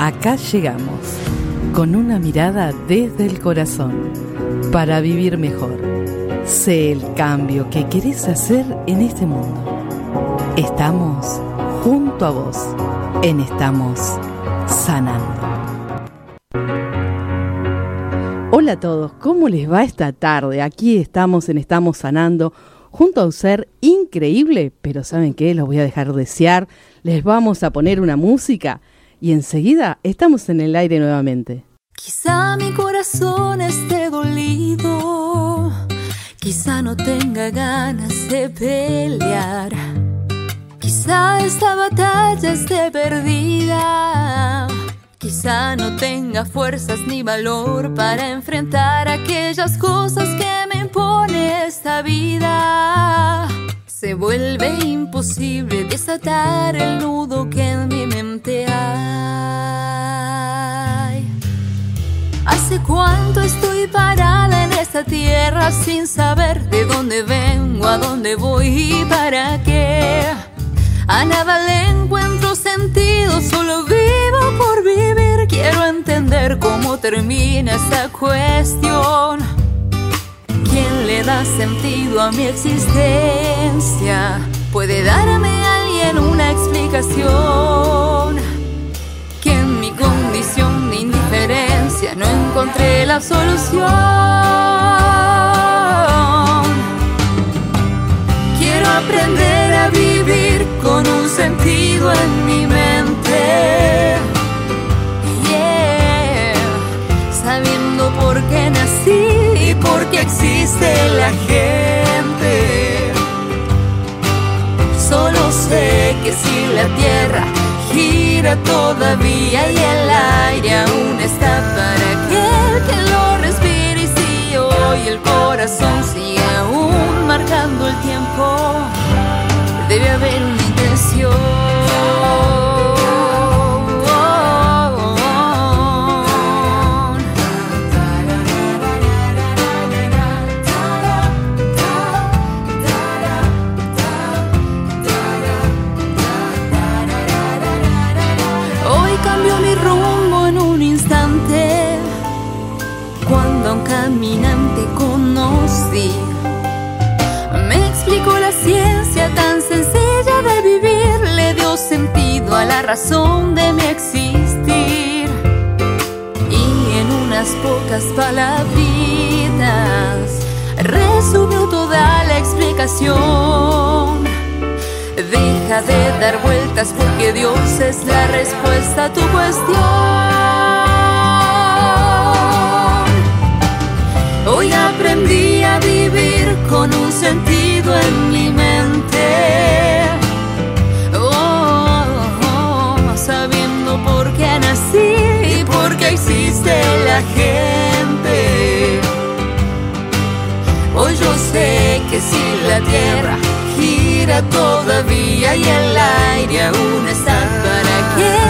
Acá llegamos, con una mirada desde el corazón, para vivir mejor. Sé el cambio que querés hacer en este mundo. Estamos junto a vos en Estamos Sanando. Hola a todos, ¿cómo les va esta tarde? Aquí estamos en Estamos Sanando junto a un ser increíble, pero ¿saben qué? Los voy a dejar desear. Les vamos a poner una música y enseguida estamos en el aire nuevamente. Quizá mi corazón esté dolido, quizá no tenga ganas de pelear, quizá esta batalla esté perdida, quizá no tenga fuerzas ni valor para enfrentar aquellas cosas que me impone esta vida. Se vuelve imposible desatar el nudo que en mi mente hay. Hace cuánto estoy parada en esta tierra sin saber de dónde vengo, a dónde voy y para qué. A nada le encuentro sentido, solo vivo por vivir. Quiero entender cómo termina esta cuestión ¿Quién le da sentido a mi existencia? ¿Puede darme alguien una explicación? Que en mi condición de indiferencia no encontré la solución. Quiero aprender a vivir con un sentido en mi existe la gente. Solo sé que si la tierra gira todavía y el aire aún está para aquel que lo respire y si hoy el corazón sigue aún marcando el tiempo, debe haber la razón de mi existir. Y en unas pocas palabritas resumió toda la explicación. Deja de dar vueltas porque Dios es la respuesta a tu cuestión. Hoy aprendí a vivir con un sentido en mi mente. Qué nací y por qué existe la gente. Hoy yo sé que si la tierra gira todavía y el aire aún está para que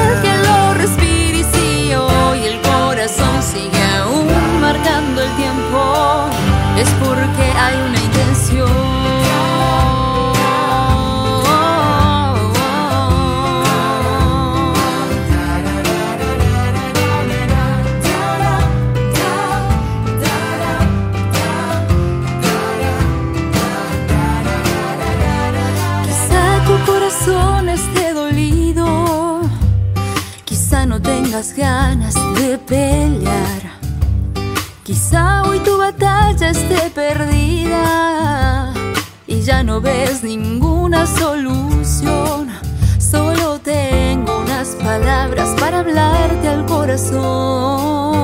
no ves ninguna solución. Solo tengo unas palabras para hablarte al corazón.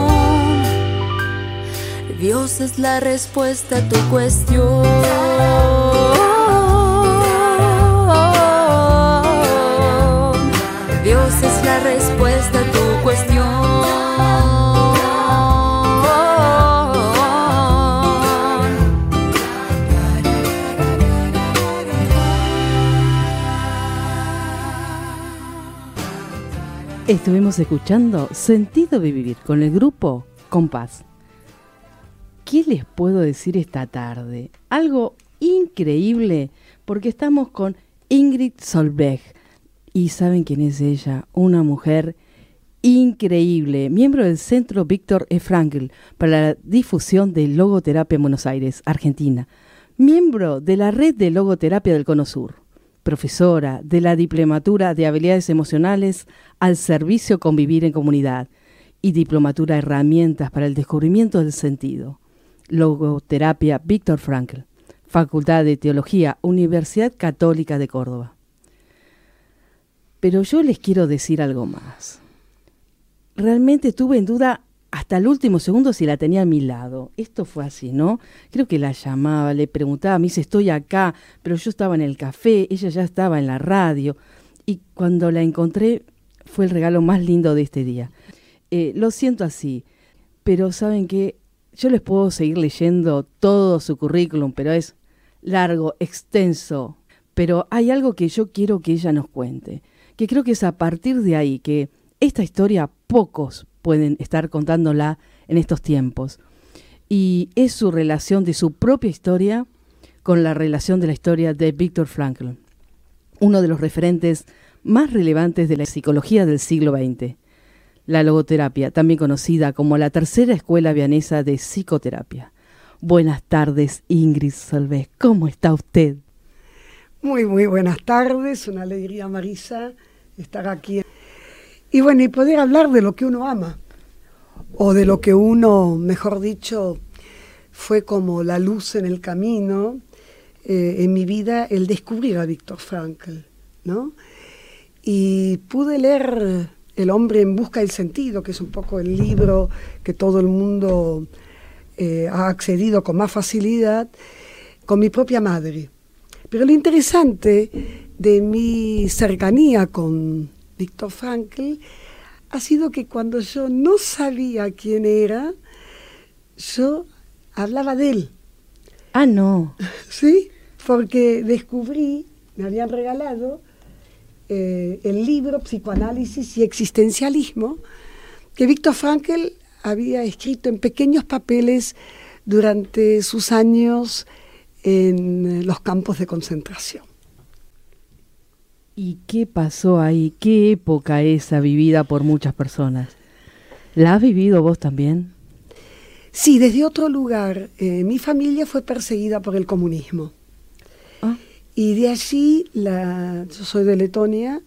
Dios es la respuesta a tu cuestión. Dios es la respuesta Estuvimos escuchando Sentido de Vivir con el grupo Compás. ¿Qué les puedo decir esta tarde? Algo increíble porque estamos con Ingrid Solveig. ¿Y saben quién es ella? Una mujer increíble, miembro del Centro Víctor E. Frankl para la difusión de logoterapia en Buenos Aires, Argentina, miembro de la red de logoterapia del Cono Sur, profesora de la Diplomatura de Habilidades Emocionales al Servicio Convivir en Comunidad y Diplomatura Herramientas para el Descubrimiento del Sentido. Logoterapia Víctor Frankl, Facultad de Teología, Universidad Católica de Córdoba. Pero yo les quiero decir algo más realmente tuve en duda hasta el último segundo si la tenía a mi lado. Esto fue así, ¿no? Creo que la llamaba, le preguntaba, me dice, estoy acá, pero yo estaba en el café, ella ya estaba en la radio. Y cuando la encontré fue el regalo más lindo de este día. Eh, lo siento así, pero saben que yo les puedo seguir leyendo todo su currículum, pero es largo, extenso. Pero hay algo que yo quiero que ella nos cuente, que creo que es a partir de ahí que esta historia pocos pueden estar contándola en estos tiempos. Y es su relación de su propia historia con la relación de la historia de Viktor Frankl, uno de los referentes más relevantes de la psicología del siglo XX. La logoterapia, también conocida como la tercera escuela vianesa de psicoterapia. Buenas tardes, Ingrid Solvés. ¿Cómo está usted? Muy, muy buenas tardes. Una alegría, Marisa, estar aquí y bueno, y poder hablar de lo que uno ama, o de lo que uno, mejor dicho, fue como la luz en el camino eh, en mi vida, el descubrir a Víctor Frankl, ¿no? Y pude leer El hombre en busca del sentido, que es un poco el libro que todo el mundo eh, ha accedido con más facilidad, con mi propia madre. Pero lo interesante de mi cercanía con Víctor Frankl, ha sido que cuando yo no sabía quién era, yo hablaba de él. Ah, no. Sí, porque descubrí, me habían regalado eh, el libro Psicoanálisis y Existencialismo que Víctor Frankl había escrito en pequeños papeles durante sus años en los campos de concentración. ¿Y qué pasó ahí? ¿Qué época esa vivida por muchas personas? ¿La has vivido vos también? Sí, desde otro lugar. Eh, mi familia fue perseguida por el comunismo. Ah. Y de allí, la, yo soy de Letonia,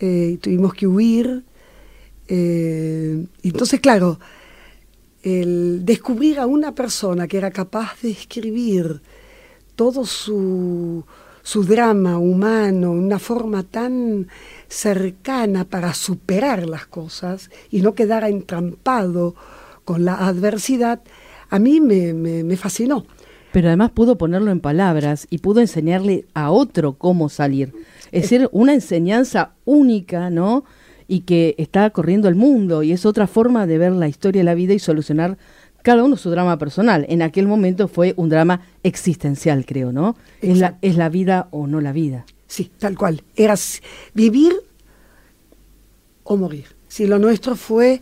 eh, tuvimos que huir. Eh, entonces, claro, el descubrir a una persona que era capaz de escribir todo su su drama humano, una forma tan cercana para superar las cosas y no quedar entrampado con la adversidad, a mí me, fascinó. Pero además pudo ponerlo en palabras y pudo enseñarle a otro cómo salir. Es decir, una enseñanza única, ¿no? Y que está corriendo el mundo y es otra forma de ver la historia la vida y solucionar cada uno su drama personal. En aquel momento fue un drama existencial, creo, ¿no? Es la, es la vida o no la vida. Sí, tal cual. Era vivir o morir. Si lo nuestro fue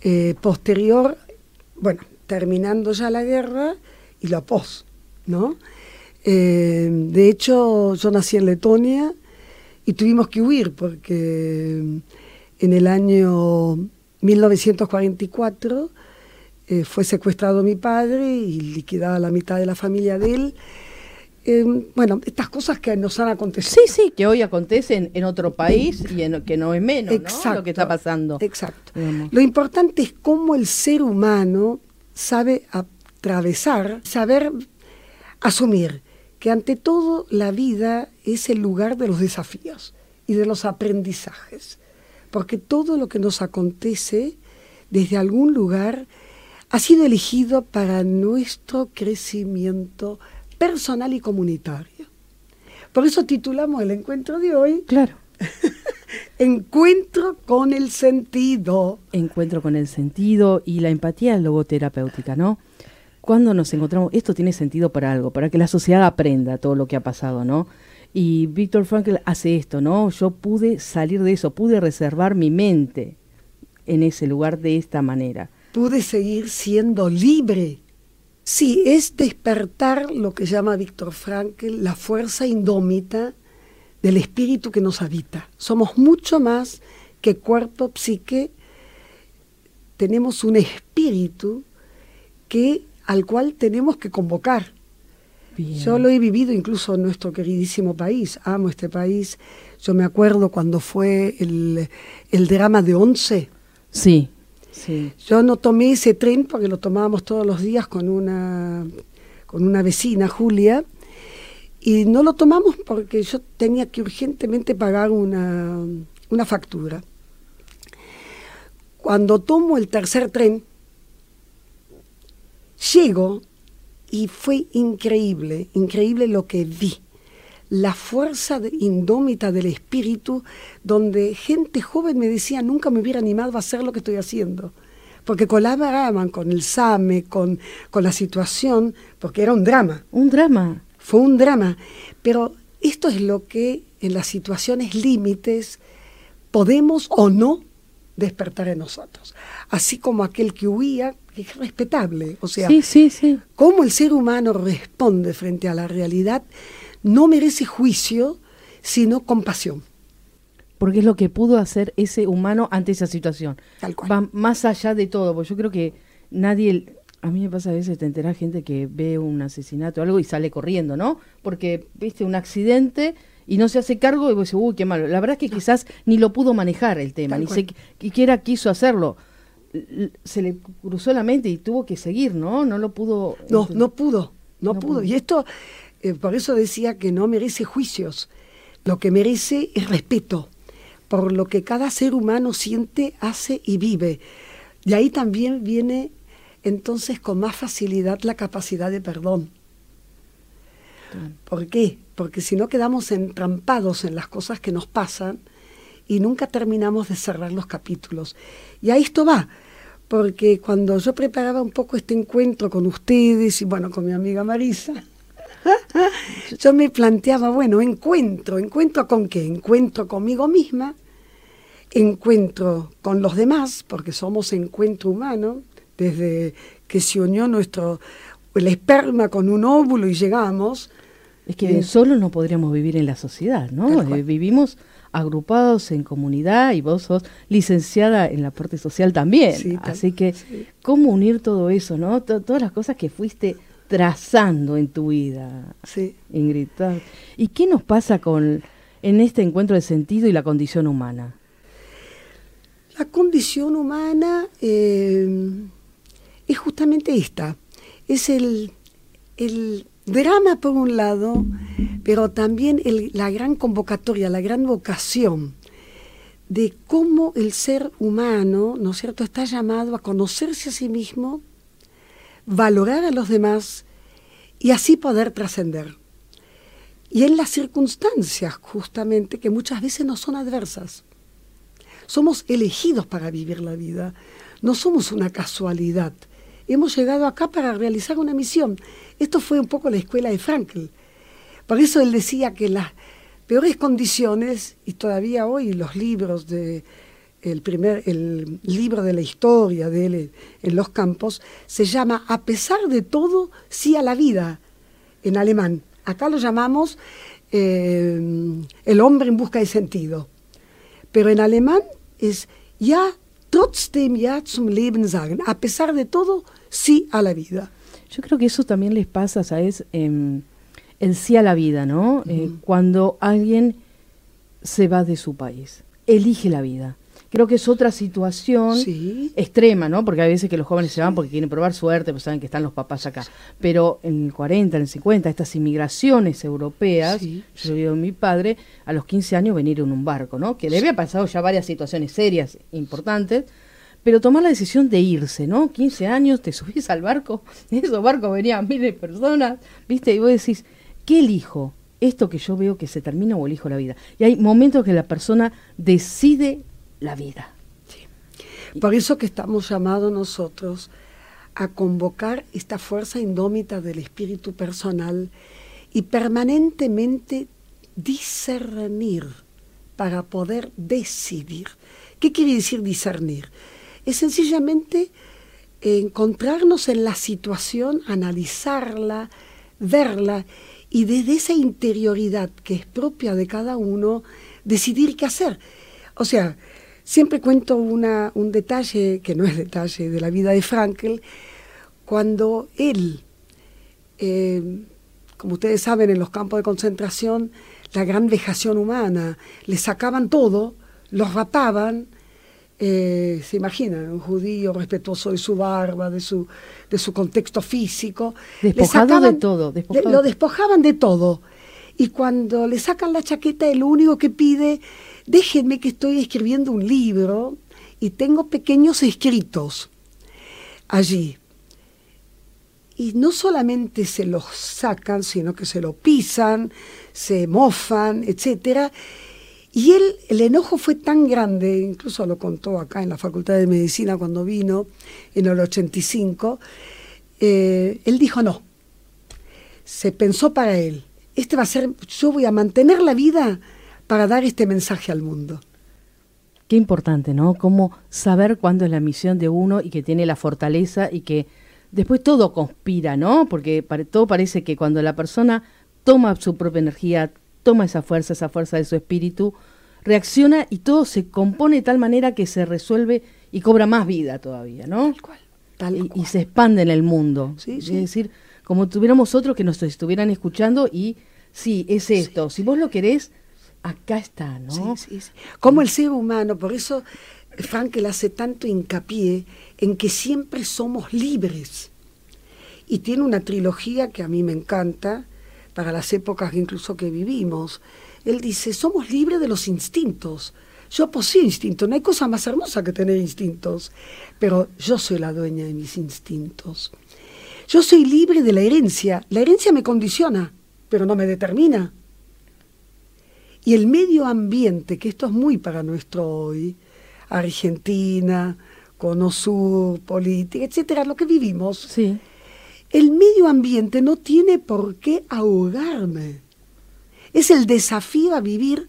eh, posterior, bueno, terminando ya la guerra y lo pos, ¿no? Eh, de hecho, yo nací en Letonia y tuvimos que huir porque en el año 1944 eh, fue secuestrado mi padre y liquidada la mitad de la familia de él. Eh, bueno, estas cosas que nos han acontecido. Sí, sí, que hoy acontecen en otro país y en, que no es menos lo que está pasando. Exacto. Lo importante es cómo el ser humano sabe atravesar, saber asumir que ante todo la vida es el lugar de los desafíos y de los aprendizajes. Porque todo lo que nos acontece desde algún lugar ha sido elegido para nuestro crecimiento personal y comunitario. Por eso titulamos el encuentro de hoy. Claro. encuentro con el sentido. Encuentro con el sentido y la empatía logoterapéutica, ¿no? Cuando nos encontramos, esto tiene sentido para algo, para que la sociedad aprenda todo lo que ha pasado, ¿no? Y Víctor Frankl hace esto, ¿no? Yo pude salir de eso, pude reservar mi mente en ese lugar de esta manera pude seguir siendo libre. Sí, es despertar lo que llama Víctor Frankl la fuerza indómita del espíritu que nos habita. Somos mucho más que cuerpo, psique, tenemos un espíritu que, al cual tenemos que convocar. Yo lo he vivido incluso en nuestro queridísimo país, amo este país. Yo me acuerdo cuando fue el, el drama de Once. Sí, Yo no tomé ese tren porque lo tomábamos todos los días con una, con una vecina, Julia, y no lo tomamos porque yo tenía que urgentemente pagar una, una factura. Cuando tomo el tercer tren, llego y fue increíble, increíble lo que vi. La fuerza indómita del espíritu, donde gente joven me decía, nunca me hubiera animado a hacer lo que estoy haciendo. Porque colaboraban con el SAME, con, con la situación, porque era un drama. Un drama. Fue un drama. Pero esto es lo que en las situaciones límites podemos o no despertar en nosotros. Así como aquel que huía, es respetable. O sea, sí, sí, sí. cómo el ser humano responde frente a la realidad no merece juicio, sino compasión. Porque es lo que pudo hacer ese humano ante esa situación. Tal cual. Va más allá de todo, porque yo creo que nadie, a mí me pasa a veces te entera gente que ve un asesinato o algo y sale corriendo, ¿no? Porque, viste, un accidente y no se hace cargo y vos decís, uy, qué malo. La verdad es que quizás ni lo pudo manejar el tema, ni siquiera quiso hacerlo se le cruzó la mente y tuvo que seguir, ¿no? No lo pudo. No, no pudo, no, pudo. Y esto, eh, por eso decía que no merece juicios. Lo que merece es respeto por lo que cada ser humano siente, hace y vive. Y ahí también viene entonces con más facilidad la capacidad de perdón. ¿Por qué? Porque si no quedamos entrampados en las cosas que nos pasan y nunca terminamos de cerrar los capítulos. Y a esto va porque cuando yo preparaba un poco este encuentro con ustedes y bueno, con mi amiga Marisa, yo me planteaba, bueno, encuentro, encuentro con qué? Encuentro conmigo misma, encuentro con los demás, porque somos encuentro humano, desde que se unió nuestro el esperma con un óvulo y llegamos. Es que solo no podríamos vivir en la sociedad, ¿no? Eh, vivimos agrupados en comunidad y vos sos licenciada en la parte social también. Así que, ¿cómo unir todo eso, no? todas las cosas que fuiste trazando en tu vida, sí. Ingrid. ¿Y qué nos pasa con en este encuentro de sentido y la condición humana? La condición humana eh, es justamente esta. Es el, el drama por un lado, pero también la gran convocatoria, la gran vocación de cómo el ser humano, ¿no es cierto?, está llamado a conocerse a sí mismo, valorar a los demás y así poder trascender. Y en las circunstancias, justamente, que muchas veces no son adversas. Somos elegidos para vivir la vida, no somos una casualidad hemos llegado acá para realizar una misión. Esto fue un poco la escuela de Frankl. Por eso él decía que las peores condiciones, y todavía hoy los libros de el primer el libro de la historia de él en los campos se llama A pesar de todo, sí a la vida, en alemán. Acá lo llamamos eh, El hombre en busca de sentido. Pero en alemán es Ya trotzdem ja zum Leben sagen. A pesar de todo, sí a la vida. Yo creo que eso también les pasa, ¿sabes? Eh, el sí a la vida, ¿no? Eh, cuando alguien se va de su país, elige la vida. Creo que es otra situación extrema, ¿no? Porque hay veces que los jóvenes se van porque quieren probar suerte, pues saben que están los papás acá. Pero en el 40, en el 50, estas inmigraciones europeas, yo he mi padre a los 15 años venir en un barco, ¿no? Que le había pasado ya varias situaciones serias, importantes, pero tomar la decisión de irse, ¿no? 15 años, te subís al barco, en esos barcos venían miles de personas, ¿viste? Y vos decís, ¿qué elijo? ¿Esto que yo veo que se termina o elijo la vida? Y hay momentos que la persona decide la vida. Por eso que estamos llamados nosotros a convocar esta fuerza indómita del espíritu personal y permanentemente discernir para poder decidir. ¿Qué quiere decir discernir? es sencillamente encontrarnos en la situación, analizarla, verla y desde esa interioridad que es propia de cada uno, decidir qué hacer. O sea, siempre cuento una, un detalle, que no es detalle, de la vida de Frankel, cuando él, eh, como ustedes saben, en los campos de concentración, la gran vejación humana, le sacaban todo, los rapaban, eh, se imaginan, un judío respetuoso de su barba, de su, de su contexto físico. Despojado de todo. lo despojaban de todo. Y cuando le sacan la chaqueta, el único que pide, déjenme que estoy escribiendo un libro y tengo pequeños escritos allí. Y no solamente se los sacan, sino que se lo pisan, se mofan, etcétera y él, el enojo fue tan grande, incluso lo contó acá en la Facultad de Medicina cuando vino en el 85, eh, él dijo no. Se pensó para él, este va a ser, yo voy a mantener la vida para dar este mensaje al mundo. Qué importante, ¿no? Cómo saber cuándo es la misión de uno y que tiene la fortaleza y que después todo conspira, ¿no? Porque todo parece que cuando la persona toma su propia energía, toma esa fuerza, esa fuerza de su espíritu, reacciona y todo se compone de tal manera que se resuelve y cobra más vida todavía, ¿no? Tal cual. Tal y, se expande en el mundo. Es decir, como tuviéramos otros que nos estuvieran escuchando y sí, es esto. Si vos lo querés, acá está, ¿no? Sí, sí, Como el ser humano, por eso Frankel hace tanto hincapié en que siempre somos libres. Y tiene una trilogía que a mí me encanta, para las épocas incluso que vivimos. Él dice, somos libres de los instintos. Yo poseo instintos, no hay cosa más hermosa que tener instintos, pero yo soy la dueña de mis instintos. Yo soy libre de la herencia. La herencia me condiciona, pero no me determina. Y el medio ambiente, que esto es muy para nuestro hoy, Argentina, Cono Sur, política, etcétera, lo que vivimos. Sí el medio ambiente no tiene por qué ahogarme. Es el desafío a vivir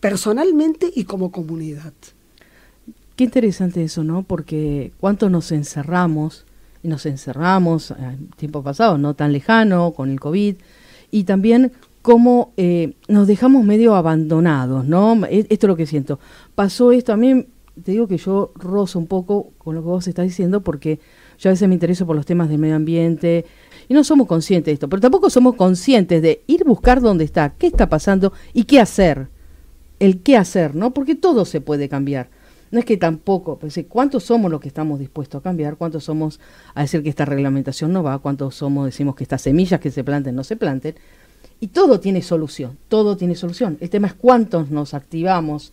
personalmente y como comunidad. Qué interesante eso, ¿no? Porque cuánto nos encerramos, y nos encerramos en tiempo pasado, no tan lejano, con el COVID, y también cómo eh, nos dejamos medio abandonados, ¿no? E, esto es lo que siento. Pasó esto, a mí te digo que yo rozo un poco con lo que vos estás diciendo, porque yo a veces me intereso por los temas del medio ambiente y no somos conscientes de esto, pero tampoco somos conscientes de ir buscar dónde está, qué está pasando y qué hacer. El qué hacer, ¿no? Porque todo se puede cambiar. No es que tampoco, pues, ¿cuántos somos los que estamos dispuestos a cambiar? ¿Cuántos somos a decir que esta reglamentación no va? ¿Cuántos somos decimos que estas semillas que se planten no se planten? Y todo tiene solución, todo tiene solución. El tema es cuántos nos activamos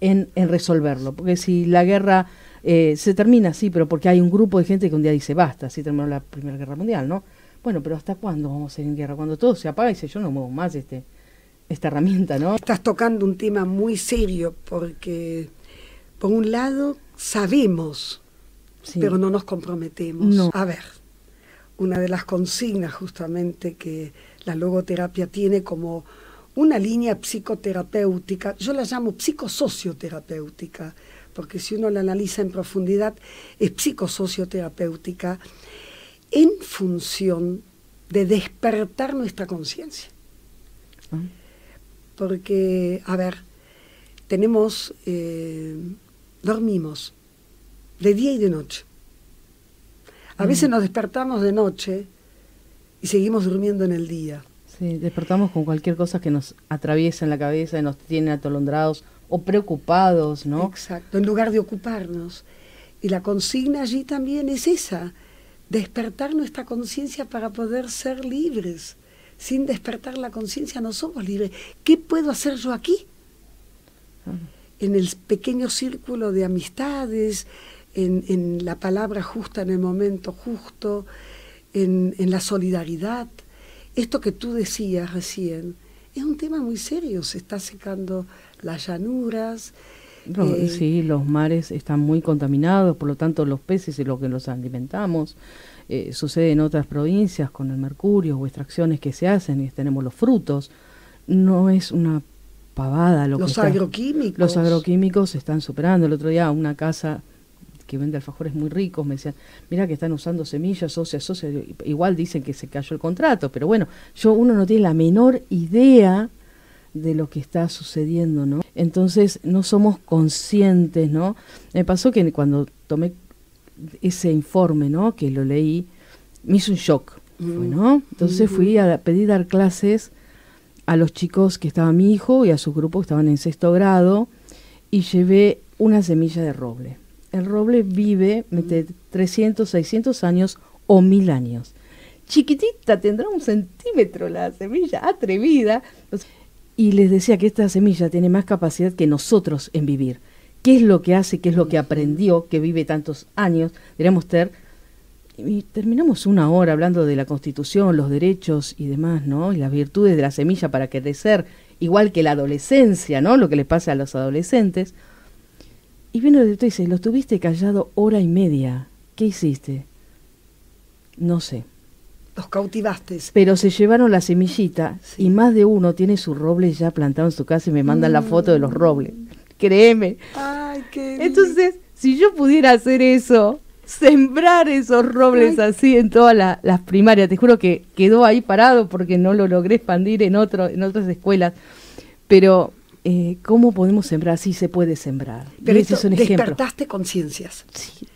en, en resolverlo. Porque si la guerra eh, se termina, sí, pero porque hay un grupo de gente que un día dice, basta, así terminó la Primera Guerra Mundial, ¿no? Bueno, pero ¿hasta cuándo vamos a ir en guerra? Cuando todo se apaga y dice, yo no muevo más este, esta herramienta, ¿no? Estás tocando un tema muy serio porque, por un lado, sabemos, pero no nos comprometemos. A ver, una de las consignas justamente que la logoterapia tiene como una línea psicoterapéutica, yo la llamo psicosocioterapéutica, porque si uno la analiza en profundidad, es psicosocioterapéutica en función de despertar nuestra conciencia. Ah. Porque, a ver, tenemos, eh, dormimos de día y de noche. A veces mm. nos despertamos de noche y seguimos durmiendo en el día. Sí, despertamos con cualquier cosa que nos atraviesa en la cabeza y nos tiene atolondrados o preocupados, ¿no? Exacto, en lugar de ocuparnos. Y la consigna allí también es esa, despertar nuestra conciencia para poder ser libres. Sin despertar la conciencia no somos libres. ¿Qué puedo hacer yo aquí? Ah. En el pequeño círculo de amistades, en, en, la palabra justa en el momento justo, en, en la solidaridad. Esto que tú decías recién es un tema muy serio, se está secando las llanuras. Eh, sí, los mares están muy contaminados, por lo tanto los peces y lo que los alimentamos. Eh, sucede en otras provincias con el mercurio o extracciones que se hacen y tenemos los frutos. No es una pavada lo los que agroquímicos. los agroquímicos se están superando. El otro día una casa que vende alfajores muy ricos me decían, mira que están usando semillas óseas, óseas. Igual dicen que se cayó el contrato, pero bueno, yo uno no tiene la menor idea de lo que está sucediendo, ¿no? Entonces no somos conscientes, ¿no? Me pasó que cuando tomé ese informe, ¿no? Que lo leí, me hizo un shock, mm. ¿no? Entonces fui a pedir dar clases a los chicos que estaba mi hijo y a su grupo que estaban en sexto grado y llevé una semilla de roble. El roble vive mete 300, 600 años o mil años. Chiquitita, tendrá un centímetro la semilla, atrevida. Y les decía que esta semilla tiene más capacidad que nosotros en vivir. ¿Qué es lo que hace? ¿Qué es lo que aprendió? Que vive tantos años. Deberíamos tener y terminamos una hora hablando de la Constitución, los derechos y demás, ¿no? Y las virtudes de la semilla para crecer, igual que la adolescencia, ¿no? Lo que le pasa a los adolescentes. Y viene el director y dice, lo tuviste callado hora y media. ¿Qué hiciste? No sé. Los cautivaste. Pero se llevaron la semillita y más de uno tiene su roble ya plantado en su casa y me mandan la foto de los robles. Créeme. Ay, qué Entonces, si yo pudiera hacer eso, sembrar esos robles así en todas las primarias. Te juro que quedó ahí parado porque no lo logré expandir en, otro, en otras escuelas. Pero, eh, ¿cómo podemos sembrar? Sí se puede sembrar. Pero es un despertaste conciencias. Sí,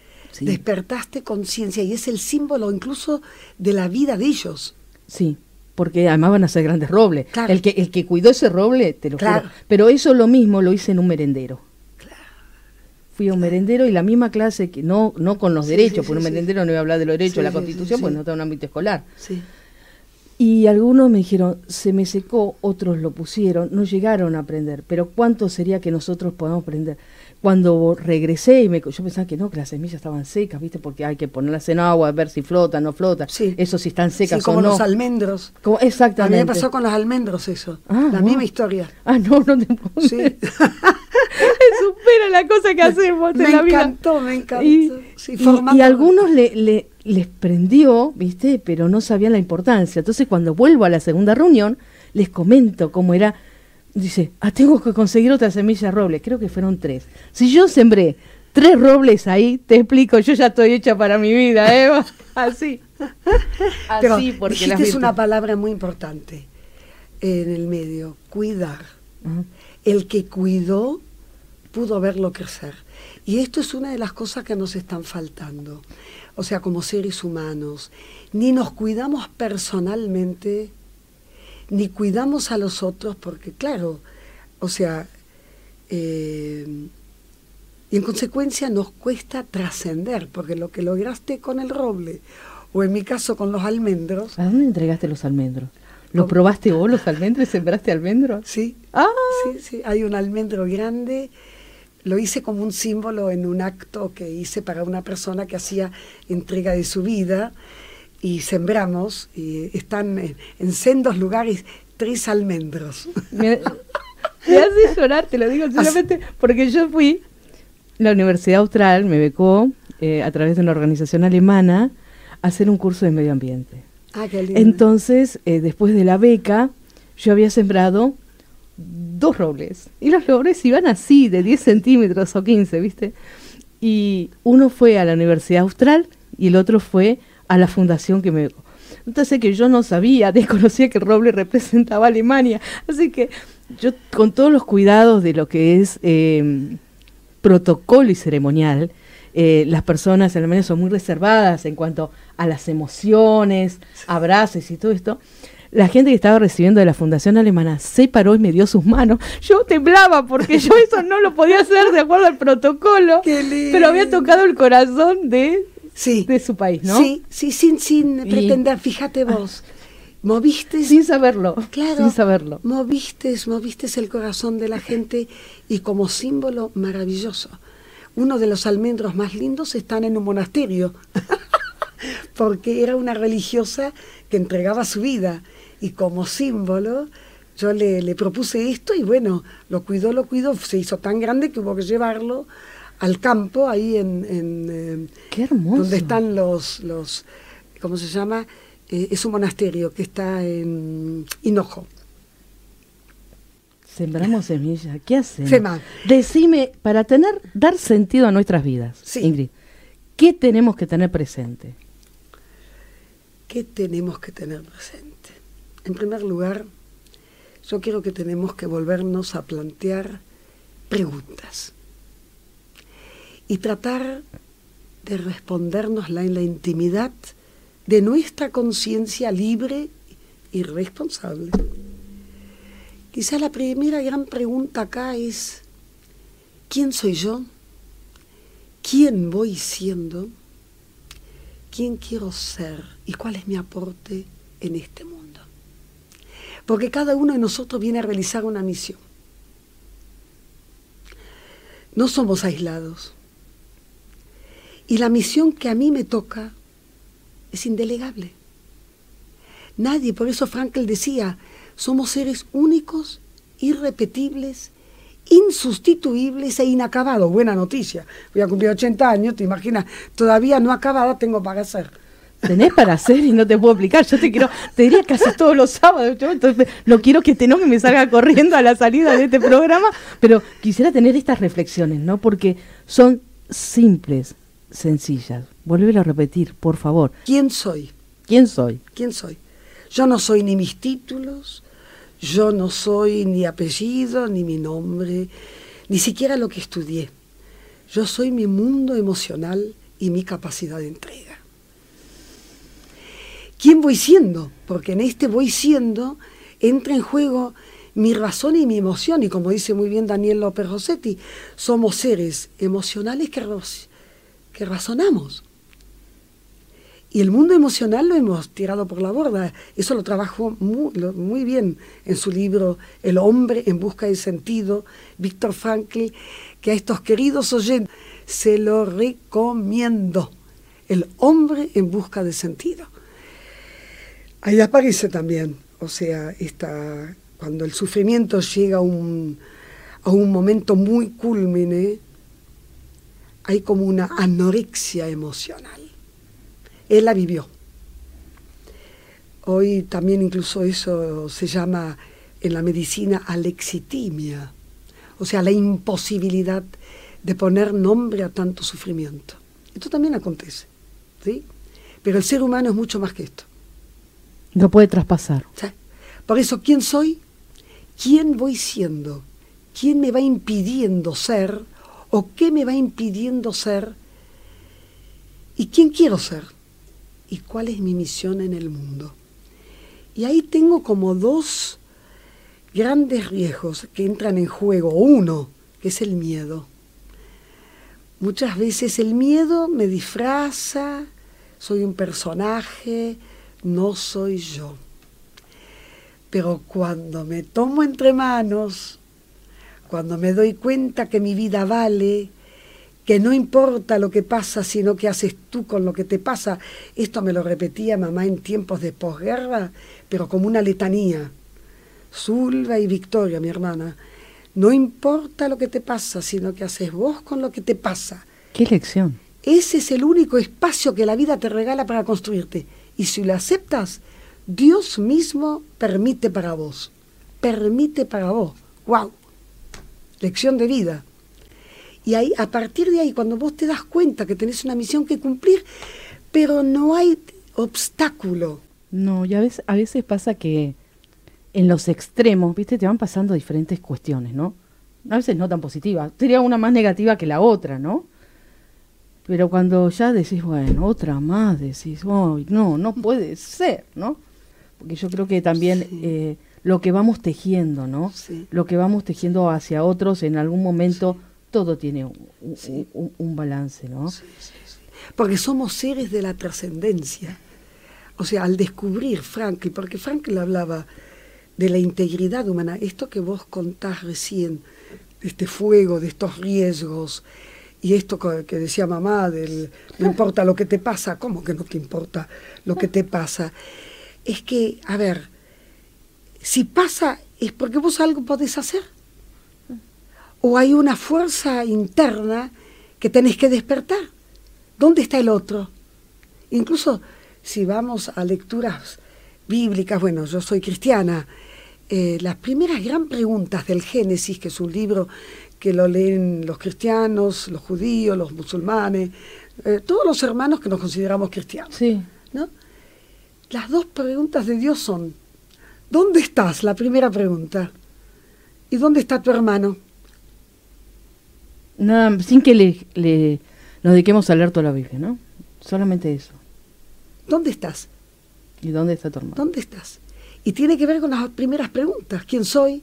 Despertaste conciencia y es el símbolo incluso de la vida de ellos. Sí, porque además van a ser grandes robles. El, que, el que cuidó ese roble, te lo juro. Pero eso lo mismo lo hice en un merendero fui a un merendero y la misma clase, que no, no con los derechos, porque un merendero no iba a hablar de los derechos de la Constitución, porque no está en un ámbito escolar. Y algunos me dijeron, se me secó, otros lo pusieron, no llegaron a aprender, pero ¿cuánto sería que nosotros podamos aprender? Cuando regresé, y me, yo pensaba que no, que las semillas estaban secas, ¿viste? Porque hay que ponerlas en agua, ver si flotan, no flotan. Eso si están secas como los almendros. Como, exactamente. A mí me pasó con los almendros eso. Ah, la misma historia. Ah, no, no te puedo Sí. supera la cosa que hacemos me la vida. encantó, me encantó. Y, y, algunos le, le, les prendió, ¿viste? Pero no sabían la importancia. Entonces, cuando vuelvo a la segunda reunión, les comento cómo era. Dice, ah, tengo que conseguir otra semilla de roble. Creo que fueron tres. Si yo sembré tres robles ahí, te explico, yo ya estoy hecha para mi vida, Eva. ¿eh? Así. Así, porque es una palabra muy importante en el medio, cuidar. El que cuidó pudo verlo crecer. Y esto es una de las cosas que nos están faltando. O sea, como seres humanos, ni nos cuidamos personalmente, ni cuidamos a los otros, porque claro, o sea, eh, y en consecuencia nos cuesta trascender, porque lo que lograste con el roble, o en mi caso con los almendros. ¿A dónde entregaste los almendros? ¿Lo probaste vos, los almendros? ¿Sembraste almendros? Sí. Ah. Sí, sí. Hay un almendro grande lo hice como un símbolo en un acto que hice para una persona que hacía entrega de su vida y sembramos y están en, sendos lugares tres almendros. Me, hace llorar, te lo digo solamente porque yo fui, la Universidad Austral me becó eh, a través de una organización alemana a hacer un curso de medio ambiente. Ah, qué lindo. Entonces, eh, después de la beca, yo había sembrado dos robles. Y los robles iban así, de 10 centímetros o 15, ¿viste? Y uno fue a la Universidad Austral y el otro fue a la fundación que me... Entonces que yo no sabía, desconocía que el roble representaba a Alemania. Así que yo con todos los cuidados de lo que es em, protocolo y ceremonial, eh, las personas en Alemania son muy reservadas en cuanto a las emociones, abrazos y todo esto la gente que estaba recibiendo de la Fundación Alemana se paró y me dio sus manos. Yo temblaba porque yo eso no lo podía hacer de acuerdo al protocolo, pero había tocado el corazón de, de su país, ¿no? Sí, sí, sin, sin pretender, fíjate vos. Moviste. Sin saberlo. Claro. Sin saberlo. Moviste, moviste el corazón de la gente y como símbolo maravilloso. Uno de los almendros más lindos están en un monasterio, porque era una religiosa que entregaba su vida y como símbolo yo le, propuse esto y bueno, lo cuidó, lo cuidó, se hizo tan grande que hubo que llevarlo al campo, ahí en... en Qué hermoso. Donde están los, los ¿cómo se llama? Eh, es un monasterio que está en Hinojo. Sembramos semillas. ¿Qué hacemos? Decime, para tener, dar sentido a nuestras vidas, Ingrid, ¿qué tenemos que tener presente? ¿Qué tenemos que tener presente? En primer lugar, yo creo que tenemos que volvernos a plantear preguntas y tratar de respondernosla en la intimidad de nuestra conciencia libre y responsable. Quizá la primera gran pregunta acá es, ¿quién soy yo? ¿Quién voy siendo? ¿Quién quiero ser? ¿Y cuál es mi aporte en este mundo? Porque cada uno de nosotros viene a realizar una misión. No somos aislados. Y la misión que a mí me toca es indelegable. Nadie, por eso Frankel decía, somos seres únicos, irrepetibles, insustituibles e inacabados. Buena noticia. Voy a cumplir 80 años, te imaginas, todavía no acabada tengo para hacer. Tenés para hacer y no te puedo explicar. Yo te quiero, te diría haces todos los sábados. entonces, no quiero que te no que me salga corriendo a la salida de este programa, pero quisiera tener estas reflexiones, ¿no? Porque son simples, sencillas. Vuelve a repetir, por favor. ¿Quién soy? ¿Quién soy? ¿Quién soy? Yo no soy ni mis títulos, yo no soy ni apellido, ni mi nombre, ni siquiera lo que estudié. Yo soy mi mundo emocional y mi capacidad de entrega. ¿Quién voy siendo? Porque en este voy siendo entra en juego mi razón y mi emoción, y como dice muy bien Daniel López Rossetti, somos seres emocionales que, que razonamos. Y el mundo emocional lo hemos tirado por la borda. Eso lo trabajó muy, bien en su libro El hombre en busca de sentido, Víctor Frankl, que a estos queridos oyentes se lo recomiendo. El hombre en busca de sentido. Ahí aparece también, o sea, esta, cuando el sufrimiento llega a un, a un momento muy culmine, hay como una anorexia emocional. Él la vivió. Hoy también incluso eso se llama en la medicina alexitimia, o sea, la imposibilidad de poner nombre a tanto sufrimiento. Esto también acontece, ¿sí? Pero el ser humano es mucho más que esto. No puede traspasar. Por eso, ¿quién soy? ¿Quién voy siendo? ¿Quién me va impidiendo ser? ¿O qué me va impidiendo ser? ¿Y quién quiero ser? ¿Y cuál es mi misión en el mundo? Y ahí tengo como dos grandes riesgos que entran en juego. Uno, que es el miedo. Muchas veces el miedo me disfraza, soy un personaje, no soy yo. Pero cuando me tomo entre manos cuando me doy cuenta que mi vida vale, que no importa lo que pasa, sino que haces tú con lo que te pasa. Esto me lo repetía mamá en tiempos de posguerra, pero como una letanía. Zulva y Victoria, mi hermana. No importa lo que te pasa, sino que haces vos con lo que te pasa. ¿Qué lección? Ese es el único espacio que la vida te regala para construirte. Y si lo aceptas, Dios mismo permite para vos. Permite para vos. ¡Wow! Lección de vida. Y ahí, a partir de ahí, cuando vos te das cuenta que tenés una misión que cumplir, pero no hay obstáculo. No, y a veces, a veces pasa que en los extremos, viste, te van pasando diferentes cuestiones, ¿no? A veces no tan positivas. Sería una más negativa que la otra, ¿no? Pero cuando ya decís, bueno, otra más, decís, oh, no, no puede ser, ¿no? Porque yo creo que también eh, lo que vamos tejiendo, ¿no? Lo que vamos tejiendo hacia otros en algún momento, todo tiene un, balance, ¿no? Porque somos seres de la trascendencia. O sea, al descubrir Franklin, porque Franklin hablaba de la integridad humana, esto que vos contás recién, de este fuego, de estos riesgos, y esto que decía mamá, del no importa lo que te pasa, ¿cómo que no te importa lo que te pasa? Es que, a ver, si pasa es porque vos algo podés hacer. O hay una fuerza interna que tenés que despertar. ¿Dónde está el otro? Incluso si vamos a lecturas bíblicas, bueno, yo soy cristiana, eh, las primeras gran preguntas del Génesis, que es un libro que lo leen los cristianos, los judíos, los musulmanes, eh, todos los hermanos que nos consideramos cristianos. Sí. ¿no? Las dos preguntas de Dios son, ¿Dónde estás? La primera pregunta. ¿Y dónde está tu hermano? Nada, sin que le, le nos dediquemos a leer toda la Biblia, ¿no? Solamente eso. ¿Dónde estás? ¿Y dónde está tu hermano? ¿Dónde estás? Y tiene que ver con las primeras preguntas. ¿Quién soy?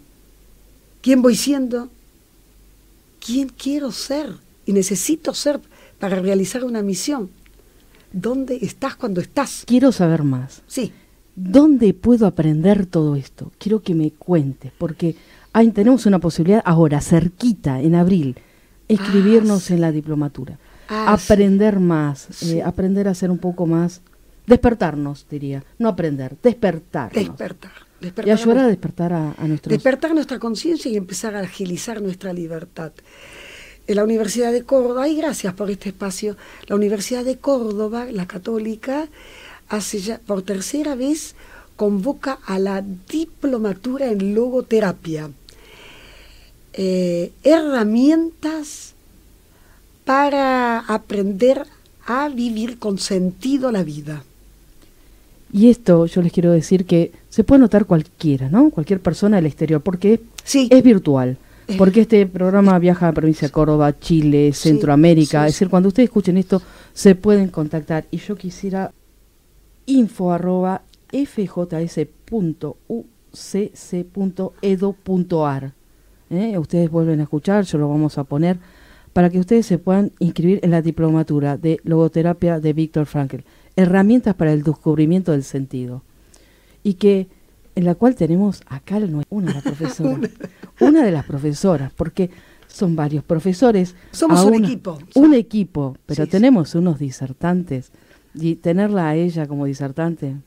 ¿Quién voy siendo? ¿Quién quiero ser? Y necesito ser para realizar una misión. ¿Dónde estás cuando estás? Quiero saber más. Sí. ¿Dónde puedo aprender todo esto? Quiero que me cuentes, porque hay, tenemos una posibilidad ahora, cerquita, en abril, escribirnos Ah, en la diplomatura. Ah, aprender más, Sí. eh, aprender a ser un poco más, despertarnos, diría, no aprender, despertarnos. Despertar. y despertar ayudar a a- despertar a, a nuestros... despertar nuestra conciencia y empezar a agilizar nuestra libertad. En la Universidad de Córdoba, y gracias por este espacio, la Universidad de Córdoba, la católica, hace ya por tercera vez convoca a la diplomatura en logoterapia. Eh, herramientas para aprender a vivir con sentido la vida. Y esto yo les quiero decir que se puede notar cualquiera, ¿no? Cualquier persona del exterior, porque es, Sí. es virtual. Porque este programa viaja a provincia de Córdoba, Chile, Sí, Centroamérica. sí, es decir, cuando ustedes escuchen esto, se pueden contactar. Y yo quisiera info arroba fjs.ucc.edu.ar. ¿Eh? Ustedes vuelven a escuchar, yo lo vamos a poner, para que ustedes se puedan inscribir en la diplomatura de logoterapia de Víctor Frankl. Herramientas para el descubrimiento del sentido. Y que en la cual tenemos acá una de las profesoras. una de las profesoras, porque son varios profesores. Somos un una- equipo. Un equipo, pero Sí, sí. tenemos unos disertantes. Y tenerla a ella como disertante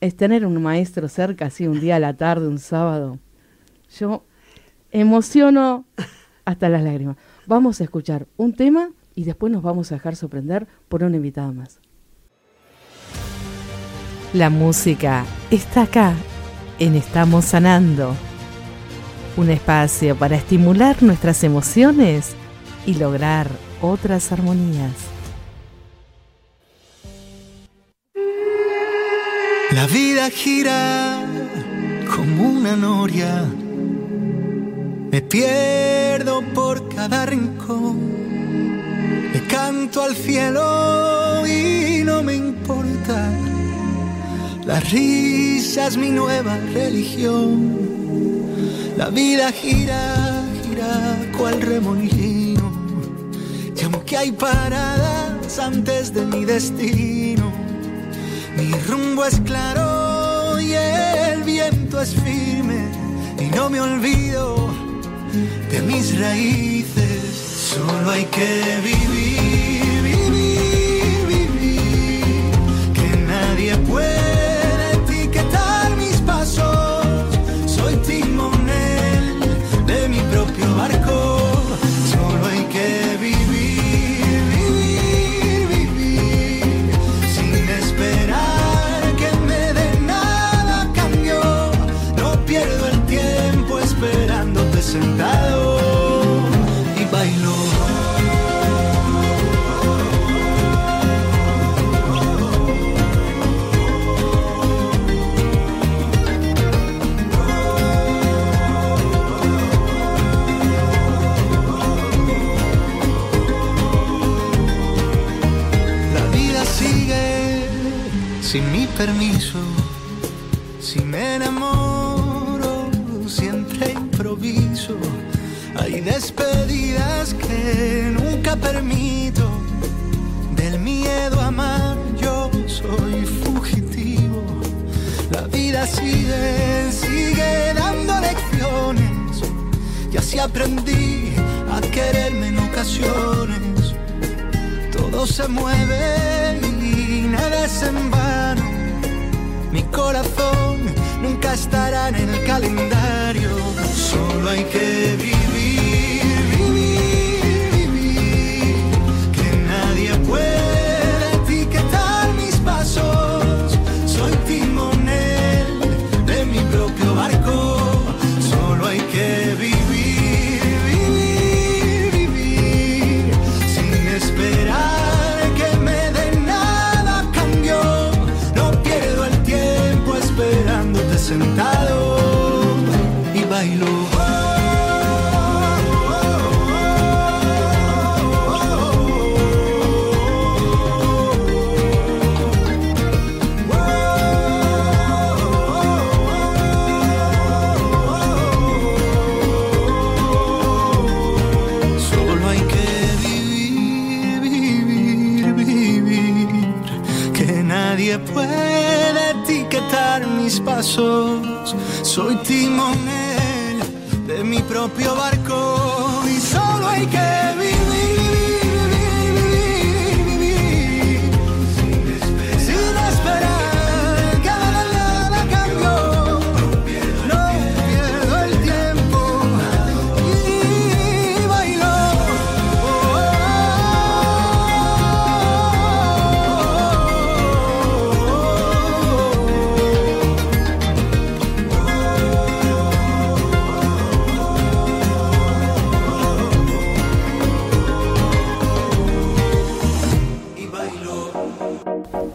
es tener un maestro cerca, así un día a la tarde, un sábado. Yo emociono hasta las lágrimas. Vamos a escuchar un tema y después nos vamos a dejar sorprender por una invitada más. La música está acá, en Estamos Sanando. Un espacio para estimular nuestras emociones y lograr otras armonías. La vida gira como una noria. Me pierdo por cada rincón. Le canto al cielo y no me importa. La risa es mi nueva religión. La vida gira, gira cual remolino. Y aunque hay paradas antes de mi destino, mi rumbo es claro y el viento es firme y no me olvido de mis raíces. Solo hay que vivir, vivir, vivir. Que nadie puede permiso. Si me enamoro, siempre improviso. Hay despedidas que nunca permito. Del miedo a amar, yo soy fugitivo. La vida sigue, sigue dando lecciones. Y así aprendí a quererme en ocasiones todo se mueve y nada es en vano. Nunca estará en el calendario. Solo hay que vivir, Soy timonel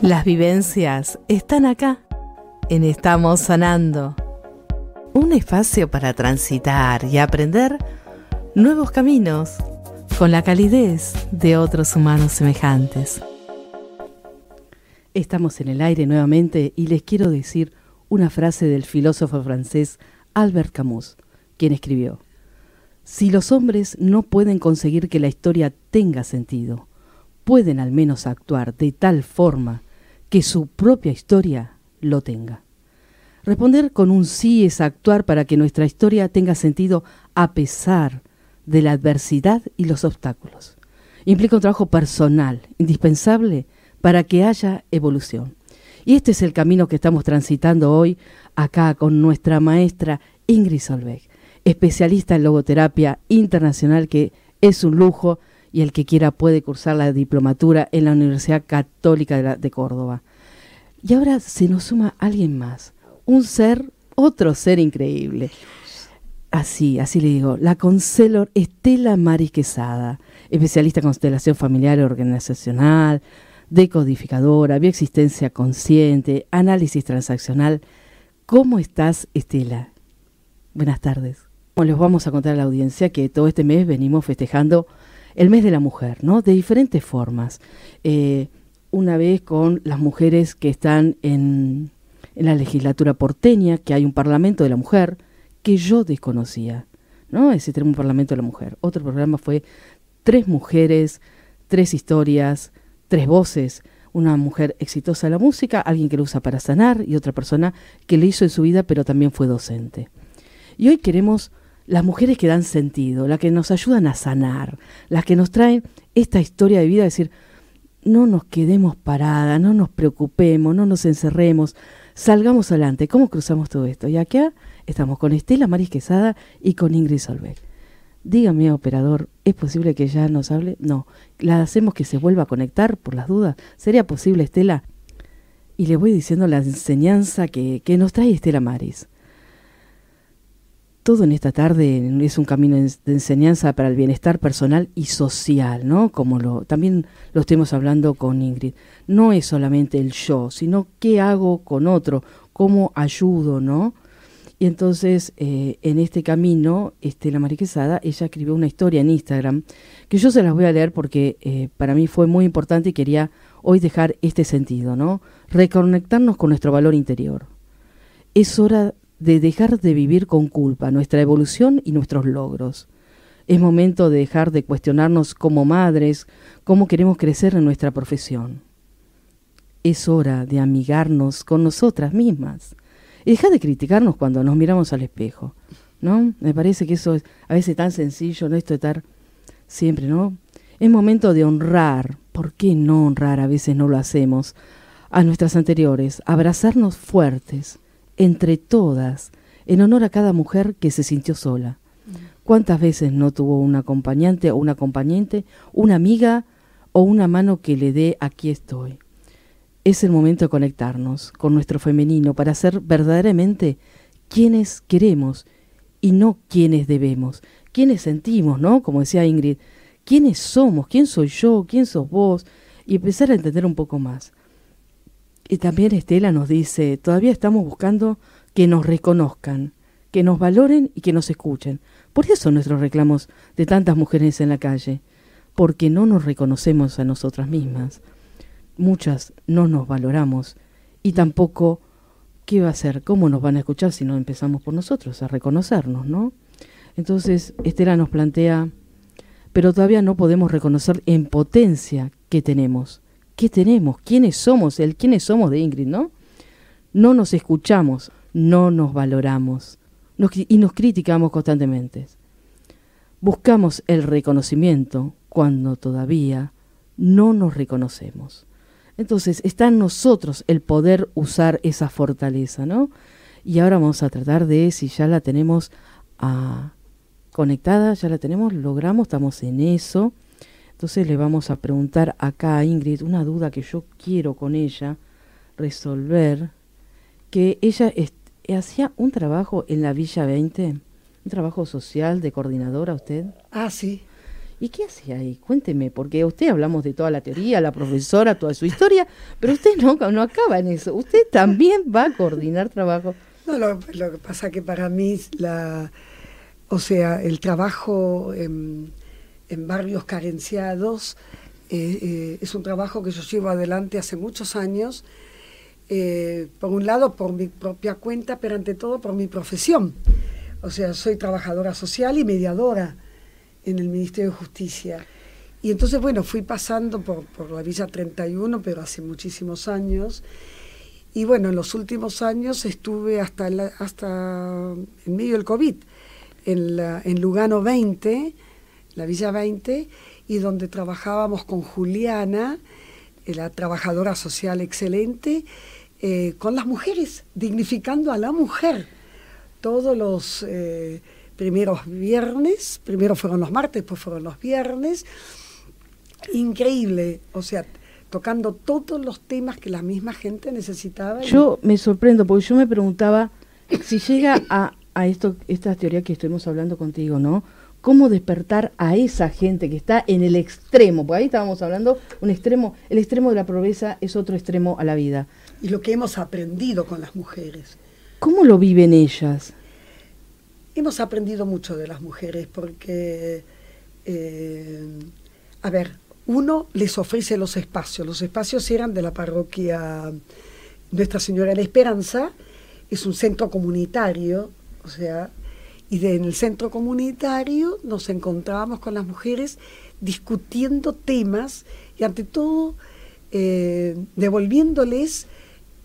Las vivencias están acá, en Estamos Sanando. Un espacio para transitar y aprender nuevos caminos con la calidez de otros humanos semejantes. Estamos en el aire nuevamente y les quiero decir una frase del filósofo francés Albert Camus, quien escribió, Si los hombres no pueden conseguir que la historia tenga sentido, pueden al menos actuar de tal forma que su propia historia lo tenga. Responder con un sí es actuar para que nuestra historia tenga sentido a pesar de la adversidad y los obstáculos. Implica un trabajo personal, indispensable para que haya evolución. Y este es el camino que estamos transitando hoy acá con nuestra maestra Ingrid Solveig, especialista en logoterapia internacional que es un lujo y el que quiera puede cursar la diplomatura en la Universidad Católica de, Córdoba. Y ahora se nos suma alguien más, un ser, otro ser increíble. Así, así le digo, la conselor Estela Maris Quesada, especialista en constelación familiar organizacional, decodificadora, bioexistencia consciente, análisis transaccional. ¿Cómo estás, Estela? Buenas tardes. Les vamos a contar a la audiencia que todo este mes venimos festejando el mes de la mujer, ¿no? De diferentes formas. Eh, una vez con las mujeres que están en, en, la legislatura porteña, que hay un parlamento de la mujer, que yo desconocía, ¿no? Ese tenemos un parlamento de la mujer. Otro programa fue tres mujeres, tres historias, tres voces. Una mujer exitosa en la música, alguien que lo usa para sanar y otra persona que lo hizo en su vida pero también fue docente. Y hoy queremos las mujeres que dan sentido, las que nos ayudan a sanar, las que nos traen esta historia de vida, decir, no nos quedemos paradas, no nos preocupemos, no nos encerremos, salgamos adelante. ¿Cómo cruzamos todo esto? Y acá estamos con Estela Maris Quesada y con Ingrid Solveig. Dígame, operador, ¿es posible que ya nos hable? No. ¿La hacemos que se vuelva a conectar por las dudas? ¿Sería posible, Estela? Y le voy diciendo la enseñanza que, que nos trae Estela Maris todo en esta tarde es un camino de enseñanza para el bienestar personal y social, ¿no? Como lo, también lo estemos hablando con Ingrid. No es solamente el yo, sino qué hago con otro, cómo ayudo, ¿no? Y entonces, eh, en este camino, Estela Mariquesada, ella escribió una historia en Instagram, que yo se las voy a leer porque eh, para mí fue muy importante y quería hoy dejar este sentido, ¿no? Reconectarnos con nuestro valor interior. Es hora de dejar de vivir con culpa nuestra evolución y nuestros logros. Es momento de dejar de cuestionarnos como madres cómo queremos crecer en nuestra profesión. Es hora de amigarnos con nosotras mismas y dejar de criticarnos cuando nos miramos al espejo. ¿No? Me parece que eso es a veces tan sencillo, ¿no? Esto de estar siempre, ¿no? Es momento de honrar, ¿por qué no honrar? A veces no lo hacemos. A nuestras anteriores, abrazarnos fuertes, entre todas, en honor a cada mujer que se sintió sola. ¿Cuántas veces no tuvo un acompañante o un acompañante, una amiga o una mano que le dé aquí estoy? Es el momento de conectarnos con nuestro femenino para ser verdaderamente quienes queremos y no quienes debemos, quienes sentimos, ¿no? Como decía Ingrid, quiénes somos, quién soy yo, quién sos vos, y empezar a entender un poco más. Y también Estela nos dice, todavía estamos buscando que nos reconozcan, que nos valoren y que nos escuchen. Por eso nuestros reclamos de tantas mujeres en la calle, porque no nos reconocemos a nosotras mismas. Muchas no nos valoramos y tampoco, ¿qué va a ser? ¿Cómo nos van a escuchar si no empezamos por nosotros a reconocernos, no? Entonces, Estela nos plantea, pero todavía no podemos reconocer en potencia que tenemos qué tenemos, quiénes somos, el quiénes somos de Ingrid, ¿no? No nos escuchamos, no nos valoramos y nos criticamos constantemente. Buscamos el reconocimiento cuando todavía no nos reconocemos. Entonces está en nosotros el poder usar esa fortaleza, ¿no? Y ahora vamos a tratar de, si ya la tenemos ah, conectada, ya la tenemos, logramos, estamos en eso. Entonces le vamos a preguntar acá a Ingrid una duda que yo quiero con ella resolver, que ella hacía un trabajo en la Villa 20, un trabajo social de coordinadora usted. Ah, sí. ¿Y qué hacía ahí? Cuénteme, porque usted hablamos de toda la teoría, la profesora, toda su historia, pero usted no, no acaba en eso. Usted también va a coordinar trabajo. No, lo, que pasa que para mí, la, o sea, el trabajo en, barrios carenciados eh, eh, es un trabajo que yo llevo adelante hace muchos años, eh, por un lado por mi propia cuenta, pero ante todo por mi profesión. O sea, soy trabajadora social y mediadora en el Ministerio de Justicia. Y entonces, bueno, fui pasando por, por la Villa 31, pero hace muchísimos años. Y bueno, en los últimos años estuve hasta, hasta en medio del COVID, en, la, en Lugano 20, la Villa 20, y donde trabajábamos con Juliana, eh, la trabajadora social excelente, eh, con las mujeres, dignificando a la mujer. Todos los eh, primeros viernes, primero fueron los martes, después fueron los viernes. Increíble, o sea, tocando todos los temas que la misma gente necesitaba. Yo me sorprendo porque yo me preguntaba si llega a, a esto, esta teoría que estuvimos hablando contigo, ¿no? ¿Cómo despertar a esa gente que está en el extremo? Porque ahí estábamos hablando, un extremo, el extremo de la pobreza es otro extremo a la vida. Y lo que hemos aprendido con las mujeres. ¿Cómo lo viven ellas? Hemos aprendido mucho de las mujeres porque, eh, a ver, uno les ofrece los espacios. Los espacios eran de la parroquia Nuestra Señora de la Esperanza, es un centro comunitario, o sea, y en el centro comunitario nos encontrábamos con las mujeres discutiendo temas y ante todo eh, devolviéndoles,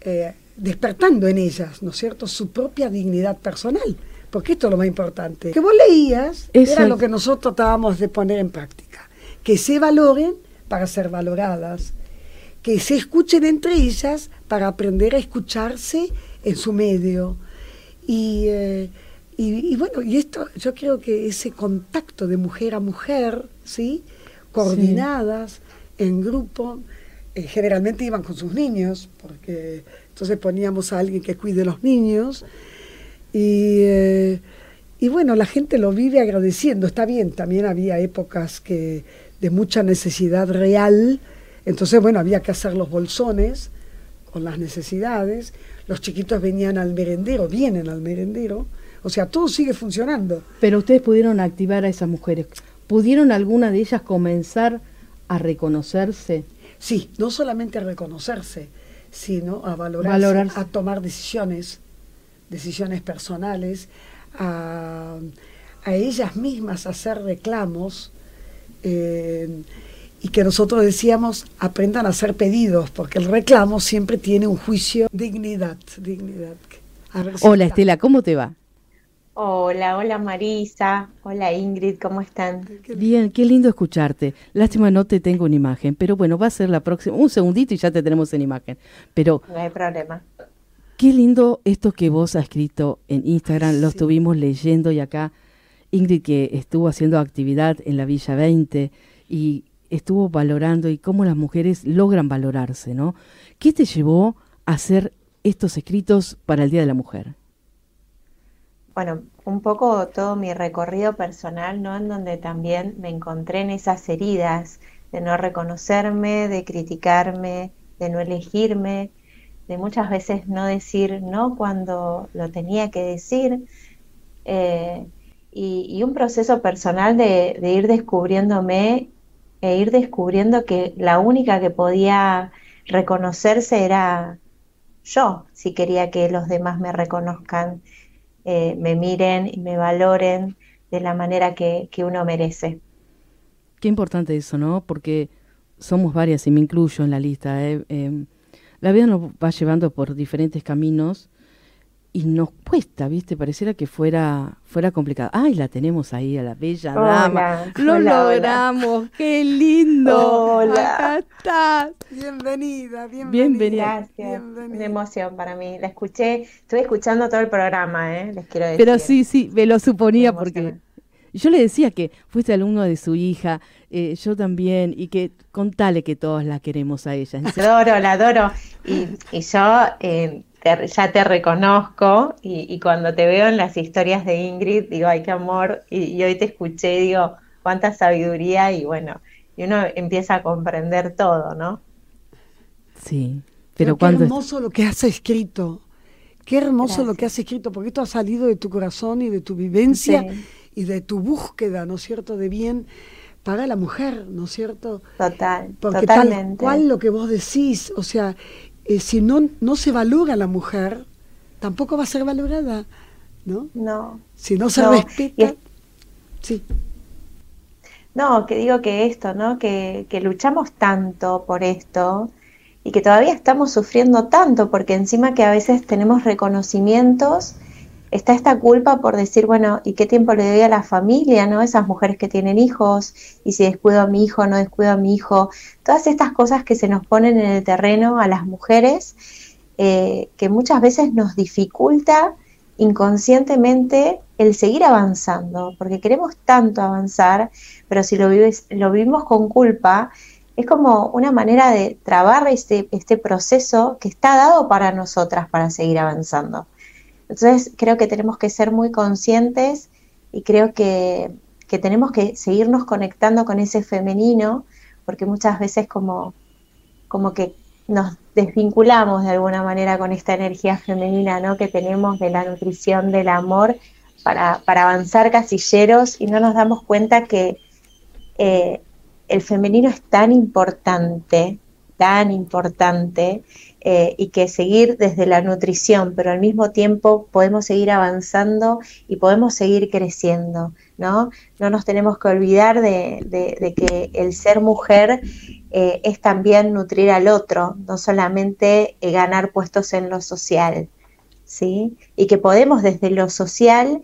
eh, despertando en ellas, ¿no es cierto?, su propia dignidad personal, porque esto es lo más importante. Que vos leías era lo que nosotros tratábamos de poner en práctica que se valoren para ser valoradas, que se escuchen entre ellas para aprender a escucharse en su medio. Y, eh, y, bueno, y esto, yo creo que ese contacto de mujer a mujer, ¿sí? coordinadas en grupo, eh, generalmente iban con sus niños, porque entonces poníamos a alguien que cuide los niños. Y, eh, y bueno, la gente lo vive agradeciendo, está bien, también había épocas que de mucha necesidad real. Entonces, bueno, había que hacer los bolsones con las necesidades. Los chiquitos venían al merendero, vienen al merendero. O sea, todo sigue funcionando. Pero ustedes pudieron activar a esas mujeres. ¿Pudieron alguna de ellas comenzar a reconocerse? Sí, no solamente a reconocerse, sino a valorarse, a tomar decisiones, decisiones personales, a, a ellas mismas hacer reclamos eh, y que nosotros decíamos aprendan a hacer pedidos, porque el reclamo siempre tiene un juicio dignidad, dignidad. hola Estela, ¿cómo te va? Hola, hola Marisa, hola Ingrid, ¿cómo están? Bien, qué lindo escucharte. Lástima no te tengo una imagen, pero bueno, va a ser la próxima, un segundito y ya te tenemos en imagen. Pero no hay problema. Qué lindo esto que vos has escrito en Instagram, lo estuvimos leyendo y acá Ingrid que estuvo haciendo actividad en la Villa 20 y estuvo valorando y cómo las mujeres logran valorarse, ¿no? ¿Qué te llevó a hacer estos escritos para el Día de la Mujer? Bueno, un poco todo mi recorrido personal, ¿no? En donde también me encontré en esas heridas de no reconocerme, de criticarme, de no elegirme, de muchas veces no decir no cuando lo tenía que decir. Eh, y, un proceso personal de, ir descubriéndome e ir descubriendo que la única que podía reconocerse era yo, si quería que los demás me reconozcan, eh, me miren y me valoren de la manera que, que uno merece. Qué importante eso, ¿no? Porque somos varias y me incluyo en la lista. Eh, em, la vida nos va llevando por diferentes caminos y nos cuesta, ¿viste? Pareciera que fuera fuera complicado. Ay, la tenemos ahí a la bella dama. Lo logramos. Qué lindo. Hola. Acá estás. Bienvenida, bienvenida. Gracias. Una emoción para mí. La escuché, estuve escuchando todo el programa, ¿eh? Les quiero decir. Pero sí, sí, me lo suponía porque yo le decía que fuiste alumno de su hija, eh, yo también, y que contale que todos la queremos a ella. La adoro, la adoro. Y, y yo eh, ya te reconozco y, cuando te veo en las historias de Ingrid, digo, ay, qué amor, y, hoy te escuché, digo, cuánta sabiduría y bueno, y uno empieza a comprender todo, ¿no? Sí, pero, cuando... Qué hermoso lo que has escrito, qué hermoso lo que has escrito, porque esto ha salido de tu corazón y de tu vivencia y de tu búsqueda, ¿no es cierto?, de bien para la mujer, ¿no es cierto? Total, Porque totalmente. tal cual lo que vos decís, o sea, eh, si no, no se valora la mujer, tampoco va a ser valorada, ¿no? No. Si no se respeta. Sí. No, que digo que esto, ¿no? Que, que luchamos tanto por esto y que todavía estamos sufriendo tanto, porque encima que a veces tenemos reconocimientos está esta culpa por decir, bueno, ¿y qué tiempo le doy a la familia, no? Esas mujeres que tienen hijos, y si descuido a mi hijo, no descuido a mi hijo, todas estas cosas que se nos ponen en el terreno a las mujeres, eh, que muchas veces nos dificulta inconscientemente el seguir avanzando, porque queremos tanto avanzar, pero si lo, vives, lo vivimos con culpa, es como una manera de trabar este, este proceso que está dado para nosotras para seguir avanzando. Entonces creo que tenemos que ser muy conscientes y creo que, tenemos que seguirnos conectando con ese femenino, porque muchas veces como, como que nos desvinculamos de alguna manera con esta energía femenina ¿no? que tenemos de la nutrición, del amor, para, avanzar casilleros y no nos damos cuenta que eh, el femenino es tan importante, tan importante, eh, y que seguir desde la nutrición, pero al mismo tiempo podemos seguir avanzando y podemos seguir creciendo, ¿no? No nos tenemos que olvidar de, que el ser mujer eh, es también nutrir al otro, no solamente eh, ganar puestos en lo social, ¿sí? Y que podemos desde lo social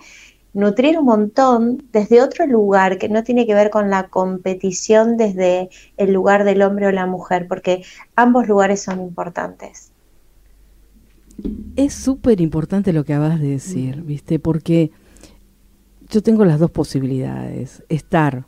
nutrir un montón desde otro lugar que no tiene que ver con la competición desde el lugar del hombre o la mujer, porque ambos lugares son importantes. Es súper importante lo que acabas de decir, ¿viste? Porque yo tengo las dos posibilidades. Estar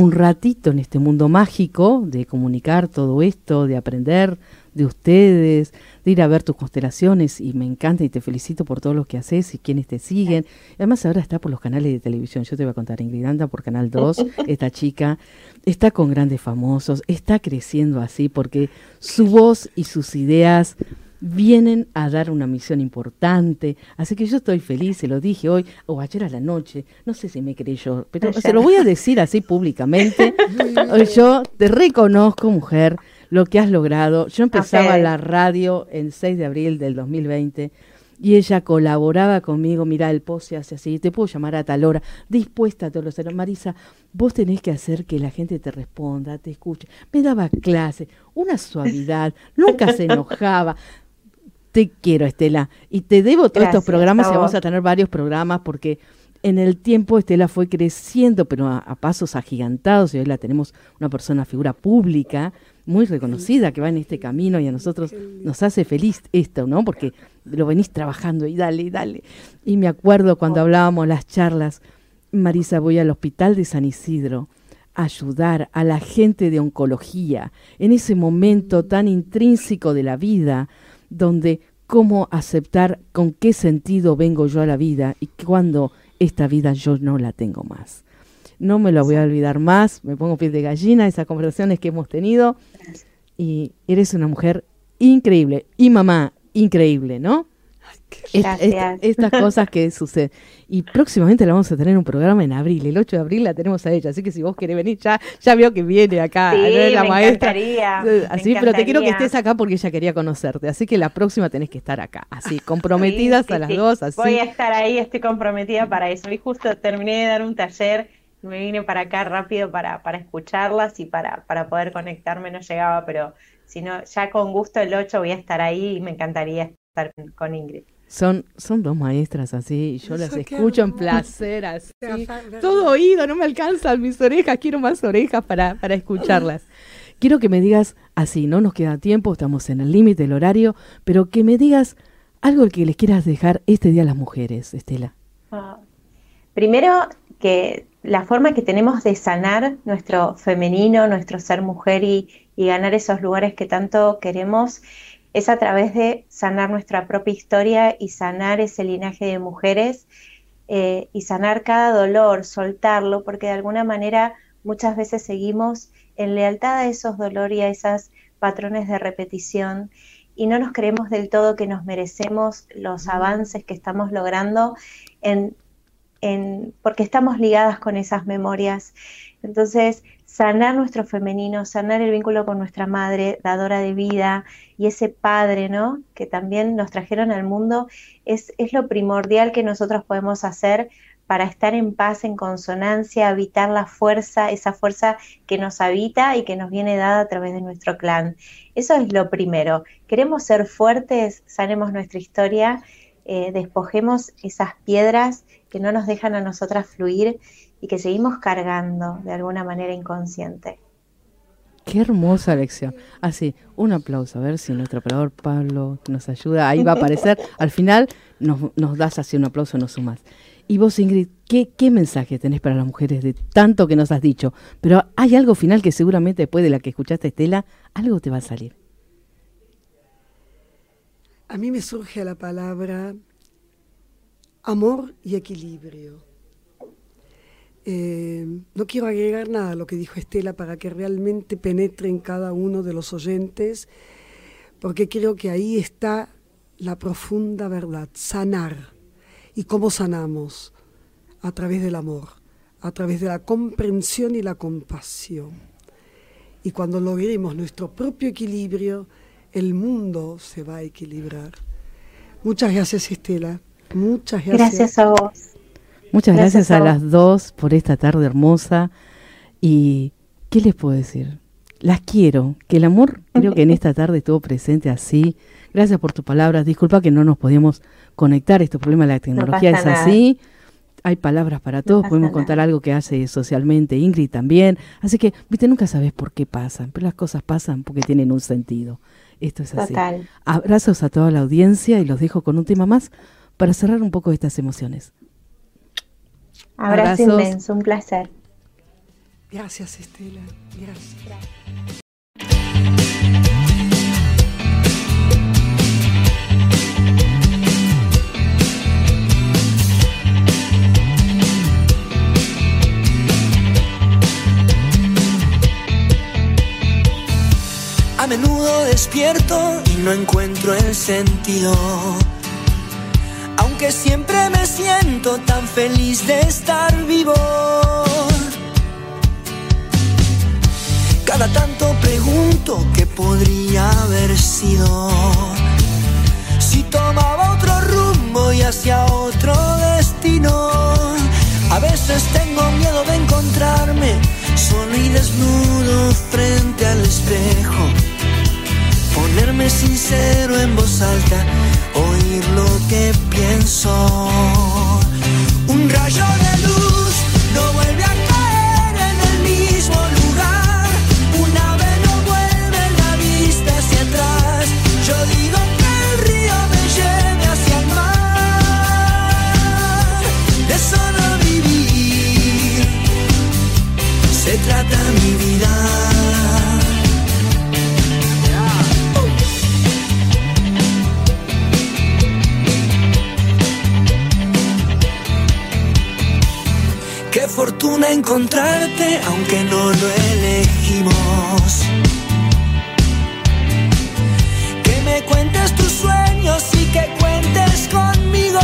un ratito en este mundo mágico de comunicar todo esto, de aprender de ustedes, de ir a ver tus constelaciones y me encanta y te felicito por todo lo que haces y quienes te siguen. Además ahora está por los canales de televisión, yo te voy a contar, Ingrid anda por Canal 2, esta chica. Está con grandes famosos, está creciendo así porque su voz y sus ideas vienen a dar una misión importante. Así que yo estoy feliz, se lo dije hoy o ayer a la noche, no sé si me creyó, pero se lo voy a decir así públicamente. yo te reconozco, mujer, lo que has logrado. Yo empezaba la radio el 6 de abril del 2020 y ella colaboraba conmigo, mira, el post se hace así, te puedo llamar a tal hora, dispuesta a todos los Marisa, vos tenés que hacer que la gente te responda, te escuche. Me daba clase, una suavidad, nunca se enojaba, te quiero, Estela. Y te debo todos estos programas y vamos a tener varios programas porque en el tiempo Estela fue creciendo, pero a, pasos agigantados y hoy la tenemos una persona, figura pública, muy reconocida que va en este camino y a nosotros nos hace feliz esto, ¿no? Porque lo venís trabajando y dale, y dale. Y me acuerdo cuando hablábamos las charlas, Marisa, voy al hospital de San Isidro a ayudar a la gente de oncología en ese momento tan intrínseco de la vida donde cómo aceptar con qué sentido vengo yo a la vida y cuando esta vida yo no la tengo más. No me lo voy a olvidar más, me pongo piel de gallina, esas conversaciones que hemos tenido y eres una mujer increíble y mamá increíble, ¿no? Estas cosas que suceden. Y próximamente la vamos a tener un programa en abril. El 8 de abril la tenemos a ella. Así que si vos querés venir, ya, ya veo que viene acá. la maestra. Así, pero te quiero que estés acá porque ella quería conocerte. Así que la próxima tenés que estar acá. Así, comprometidas a las dos. Así. Voy a estar ahí, estoy comprometida para eso. Y justo terminé de dar un taller me vine para acá rápido para, para escucharlas y para, para poder conectarme, no llegaba, pero si no, ya con gusto el 8 voy a estar ahí y me encantaría estar con Ingrid. Son, son dos maestras así, yo las escucho en placer así. Todo oído, no me alcanzan mis orejas, quiero más orejas para, para escucharlas. Quiero que me digas así, no nos queda tiempo, estamos en el límite del horario, pero que me digas algo que les quieras dejar este día a las mujeres, Estela. Ah, primero, que la forma que tenemos de sanar nuestro femenino, nuestro ser mujer y, ganar esos lugares que tanto queremos es a través de sanar nuestra propia historia y sanar ese linaje de mujeres eh, y sanar cada dolor, soltarlo, porque de alguna manera muchas veces seguimos en lealtad a esos dolores y a esos patrones de repetición y no nos creemos del todo que nos merecemos los avances que estamos logrando porque estamos ligadas con esas memorias. Entonces, sanar nuestro femenino, sanar el vínculo con nuestra madre, dadora de vida, y ese padre, ¿no? Que también nos trajeron al mundo, es, es lo primordial que nosotros podemos hacer para estar en paz, en consonancia, habitar la fuerza, esa fuerza que nos habita y que nos viene dada a través de nuestro clan. Eso es lo primero. Queremos ser fuertes, sanemos nuestra historia, eh, despojemos esas piedras que no nos dejan a nosotras fluir y que seguimos cargando de alguna manera inconsciente. Qué hermosa lección. Así, ah, un aplauso, a ver si nuestro operador Pablo nos ayuda. Ahí va a aparecer. Al final nos, nos das así un aplauso, nos sumas. Y vos, Ingrid, ¿qué, mensaje tenés para las mujeres de tanto que nos has dicho? Pero hay algo final que seguramente después de la que escuchaste, Estela, algo te va a salir. A mí me surge la palabra amor y equilibrio. Eh, no quiero agregar nada a lo que dijo Estela para que realmente penetre en cada uno de los oyentes, porque creo que ahí está la profunda verdad, sanar ¿Y cómo sanamos? A través del amor, a través de la comprensión y la compasión. Y cuando logremos nuestro propio equilibrio, el mundo se va a equilibrar. Muchas gracias, Estela. Muchas gracias. Gracias a vos. Muchas gracias, a, las dos por esta tarde hermosa. ¿Y qué les puedo decir? Las quiero, que el amor creo que en esta tarde estuvo presente así. Gracias por tus palabras. Disculpa que no nos podíamos conectar. Este problema de la tecnología es así. Hay palabras para todos, podemos contar algo que hace socialmente Ingrid también. Así que, viste, nunca sabes por qué pasan, pero las cosas pasan porque tienen un sentido. Esto es así. Abrazos a toda la audiencia y los dejo con un tema más para cerrar un poco estas emociones. Abrazo inmenso, un placer. Gracias, Estela. Gracias. A menudo despierto y no encuentro el sentido. Aunque siempre me siento tan feliz de estar vivo. Cada tanto pregunto qué podría haber sido. Si tomaba otro rumbo y hacia otro destino. A veces tengo miedo de encontrarme solo y desnudo frente al espejo ponerme sincero en voz alta, lo que pienso. Un rayo de luz no vuelve a caer en el mismo lugar. Un ave no vuelve la vista hacia atrás. Yo digo que el río me lleve hacia el mar. De solo vivir se trata mi vida. Fortuna encontrarte aunque no lo elegimos. Que me cuentes tus sueños y que cuentes conmigo,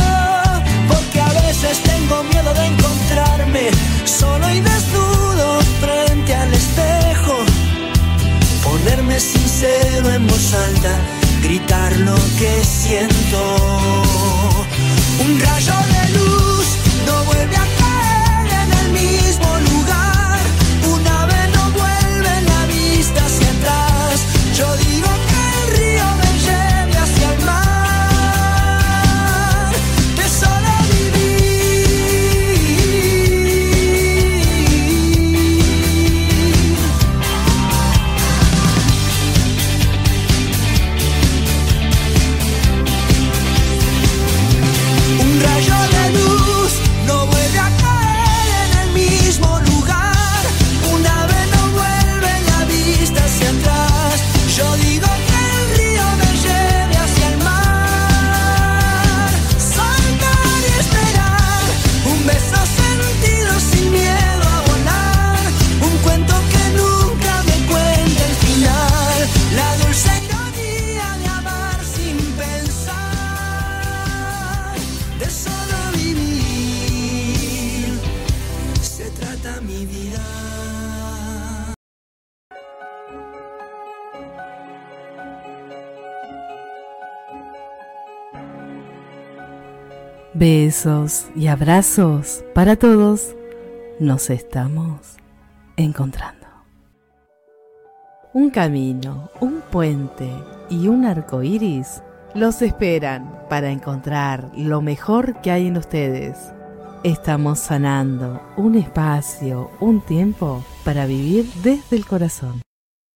porque a veces tengo miedo de encontrarme solo y desnudo frente al espejo. Ponerme sincero en voz alta, gritar lo que siento. Besos y abrazos para todos. Nos estamos encontrando. Un camino, un puente y un arco iris los esperan para encontrar lo mejor que hay en ustedes. Estamos sanando un espacio, un tiempo para vivir desde el corazón.